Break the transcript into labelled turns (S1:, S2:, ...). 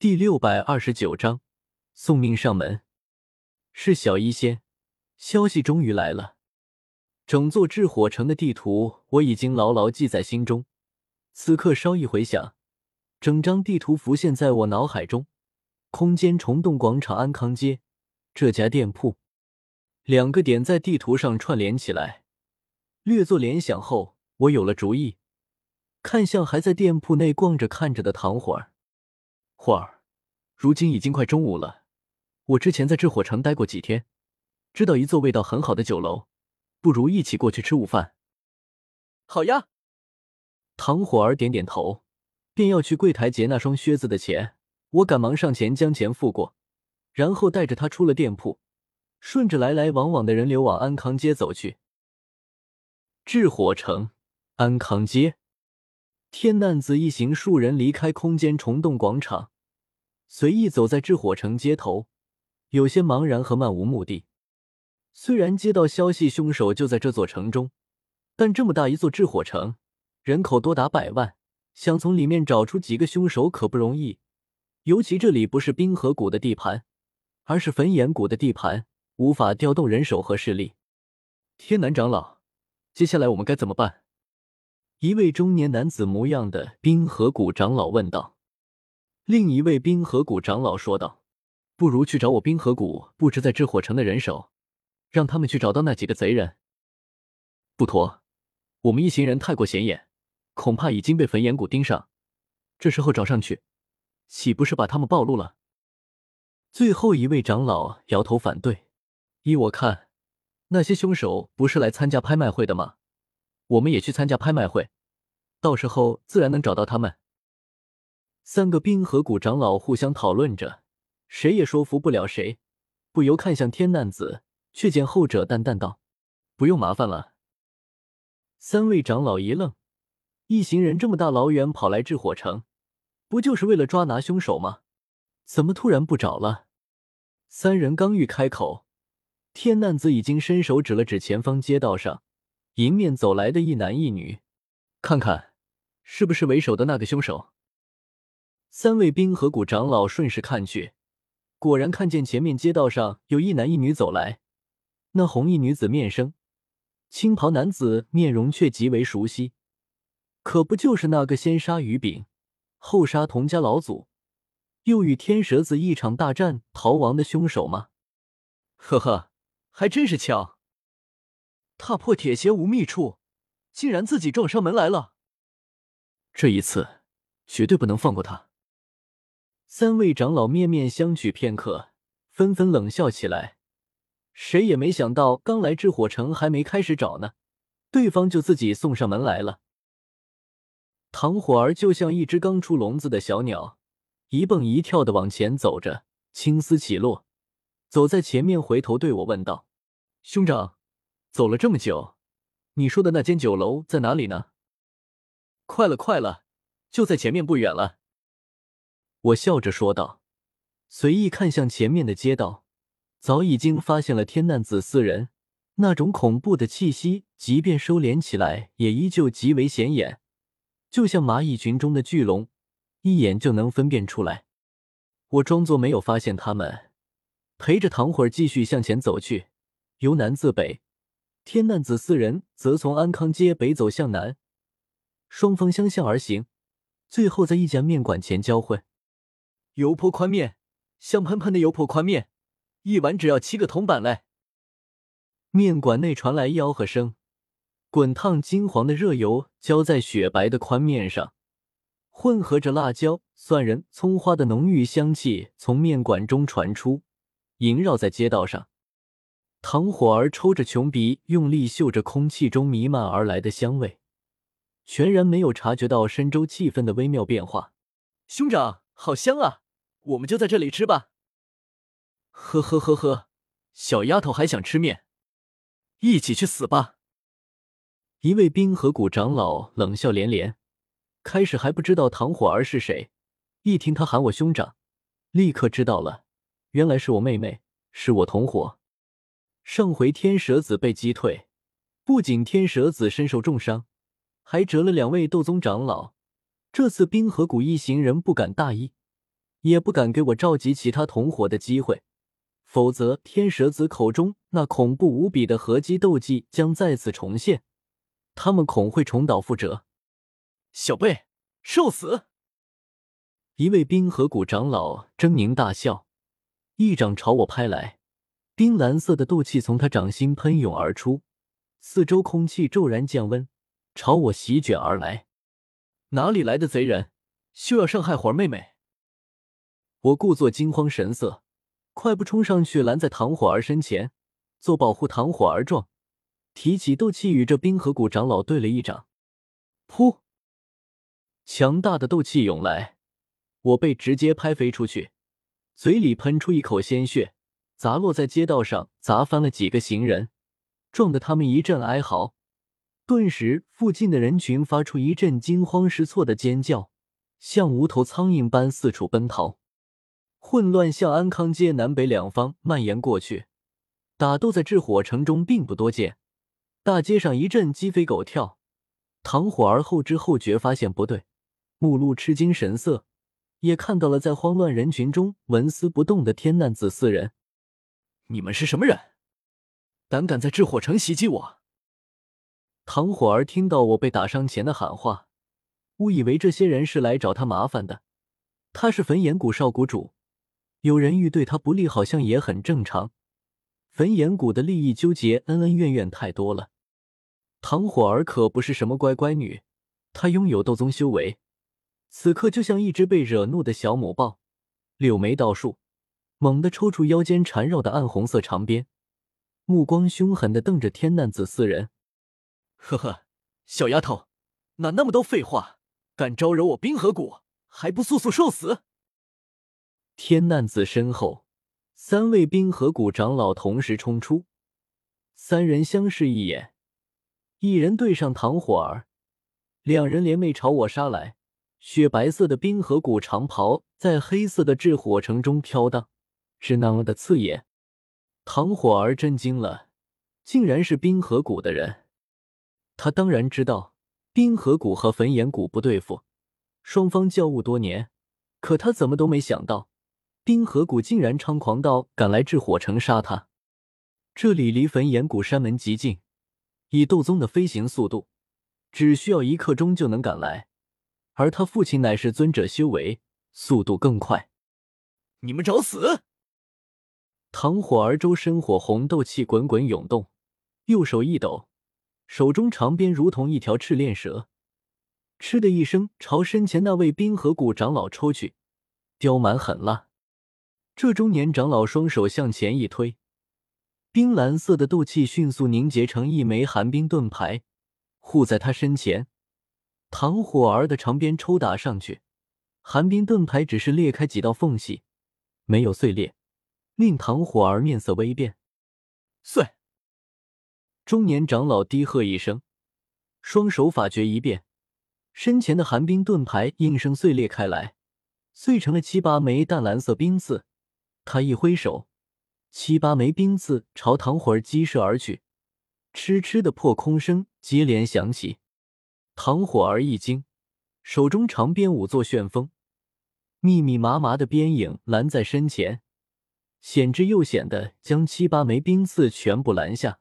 S1: 第六百二十九章送命上门。是小医仙，消息终于来了。整座炽火城的地图我已经牢牢记在心中。此刻稍一回想，整张地图浮现在我脑海中。空间虫洞广场安康街这家店铺，两个点在地图上串联起来。略作联想后，我有了主意，看向还在店铺内逛着看着的唐火儿。火儿，如今已经快中午了。我之前在炽火城待过几天，知道一座味道很好的酒楼，不如一起过去吃午饭。
S2: 好呀。
S1: 唐火儿点点头，便要去柜台结那双靴子的钱。我赶忙上前将钱付过，然后带着他出了店铺，顺着来来往往的人流往安康街走去。炽火城安康街。天难子一行数人离开空间虫洞广场，随意走在炙火城街头，有些茫然和漫无目的。虽然接到消息凶手就在这座城中，但这么大一座炙火城，人口多达百万，想从里面找出几个凶手可不容易。尤其这里不是冰河谷的地盘，而是焚炎谷的地盘，无法调动人手和势力。天南长老，接下来我们该怎么办？一位中年男子模样的冰河谷长老问道。另一位冰河谷长老说道：“不如去找我冰河谷布置在炽火城的人手，让他们去找到那几个贼人。”不妥，我们一行人太过显眼，恐怕已经被焚炎谷盯上。这时候找上去，岂不是把他们暴露了？最后一位长老摇头反对：“依我看，那些凶手不是来参加拍卖会的吗？”我们也去参加拍卖会，到时候自然能找到他们。三个冰河谷长老互相讨论着，谁也说服不了谁，不由看向天难子，却见后者淡淡道：“不用麻烦了。”三位长老一愣，一行人这么大老远跑来炽火城，不就是为了抓拿凶手吗？怎么突然不找了？三人刚欲开口，天难子已经伸手指了指前方街道上。迎面走来的一男一女，看看是不是为首的那个凶手。三位冰河谷长老顺势看去，果然看见前面街道上有一男一女走来。那红衣女子面生，青袍男子面容却极为熟悉，可不就是那个先杀于丙，后杀童家老祖，又与天蛇子一场大战逃亡的凶手吗？呵呵，还真是巧。踏破铁鞋无觅处，竟然自己撞上门来了。这一次绝对不能放过他。三位长老面面相觑片刻，纷纷冷笑起来。谁也没想到，刚来炽火城还没开始找呢，对方就自己送上门来了。唐火儿就像一只刚出笼子的小鸟，一蹦一跳的往前走着，青丝起落，走在前面，回头对我问道：“兄长。”走了这么久，你说的那间酒楼在哪里呢？快了，快了，就在前面不远了。我笑着说道，随意看向前面的街道，早已经发现了天难子四人，那种恐怖的气息，即便收敛起来，也依旧极为显眼，就像蚂蚁群中的巨龙，一眼就能分辨出来。我装作没有发现他们，陪着唐会儿继续向前走去，由南自北。天难子四人则从安康街北走向南，双方相向而行，最后在一家面馆前交汇。油泼宽面，香喷喷的油泼宽面，一碗只要七个铜板嘞！面馆内传来吆喝声，滚烫金黄的热油浇在雪白的宽面上，混合着辣椒、蒜仁、葱花的浓郁香气从面馆中传出，萦绕在街道上。唐火儿抽着穷鼻，用力嗅着空气中弥漫而来的香味，全然没有察觉到深州气氛的微妙变化。兄长，好香啊！我们就在这里吃吧。呵呵呵呵，小丫头还想吃面，一起去死吧！一位冰河谷长老冷笑连连，开始还不知道唐火儿是谁，一听他喊我兄长，立刻知道了，原来是我妹妹，是我同伙。上回天蛇子被击退，不仅天蛇子身受重伤，还折了两位斗宗长老。这次冰河谷一行人不敢大意，也不敢给我召集其他同伙的机会，否则天蛇子口中那恐怖无比的合击斗技将再次重现，他们恐会重蹈覆辙。
S2: 小贝，受死！
S1: 一位冰河谷长老狰狞大笑，一掌朝我拍来，冰蓝色的斗气从他掌心喷涌而出，四周空气骤然降温，朝我席卷而来。
S2: 哪里来的贼人，休要伤害火儿妹妹！
S1: 我故作惊慌神色，快步冲上去拦在唐火儿身前，做保护唐火儿状，提起斗气与这冰河谷长老对了一掌，噗！强大的斗气涌来。我被直接拍飞出去，嘴里喷出一口鲜血，砸落在街道上，砸翻了几个行人，撞得他们一阵哀嚎。顿时，附近的人群发出一阵惊慌失措的尖叫，像无头苍蝇般四处奔逃。混乱向安康街南北两方蔓延过去。打斗在炽火城中并不多见，大街上一阵鸡飞狗跳。唐火儿后知后觉，发现不对，目露吃惊神色。也看到了在慌乱人群中纹丝不动的天难子四人。
S2: 你们是什么人？胆敢在炽火城袭击我？
S1: 唐火儿听到我被打伤前的喊话，误以为这些人是来找他麻烦的。他是焚炎谷少谷主，有人欲对他不利，好像也很正常。焚炎谷的利益纠结、恩恩怨怨太多了。唐火儿可不是什么乖乖女，她拥有斗宗修为。此刻就像一只被惹怒的小母豹，柳眉倒竖，猛地抽出腰间缠绕的暗红色长鞭，目光凶狠的瞪着天难子四人。
S2: 呵呵，小丫头，哪那么多废话？敢招惹我冰河谷，还不速速受死！
S1: 天难子身后，三位冰河谷长老同时冲出，三人相视一眼，一人对上唐火儿，两人联袂朝我杀来。雪白色的冰河谷长袍在黑色的炽火城中飘荡，是那么的刺眼。唐火儿震惊了，竟然是冰河谷的人。他当然知道冰河谷和焚炎谷不对付，双方交恶多年，可他怎么都没想到，冰河谷竟然猖狂到敢来炽火城杀他。这里离焚炎谷山门极近，以斗宗的飞行速度，只需要一刻钟就能赶来。而他父亲乃是尊者修为，速度更快。
S2: 你们找死！
S1: 唐火儿周身火红斗气滚滚涌动，右手一抖，手中长鞭如同一条赤练蛇，嗤的一声朝身前那位冰河谷长老抽去，刁蛮狠辣。这中年长老双手向前一推，冰蓝色的斗气迅速凝结成一枚寒冰盾牌，护在他身前。唐火儿的长鞭抽打上去，寒冰盾牌只是裂开几道缝隙，没有碎裂，令唐火儿面色微变。
S2: 碎！
S1: 中年长老低喝一声，双手法诀一变，身前的寒冰盾牌应声碎裂开来，碎成了七八枚淡蓝色冰刺。他一挥手，七八枚冰刺朝唐火儿击射而去，嗤嗤的破空声接连响起。唐火儿一惊，手中长鞭舞作旋风，密密麻麻的鞭影拦在身前，险之又险的将七八枚冰刺全部拦下。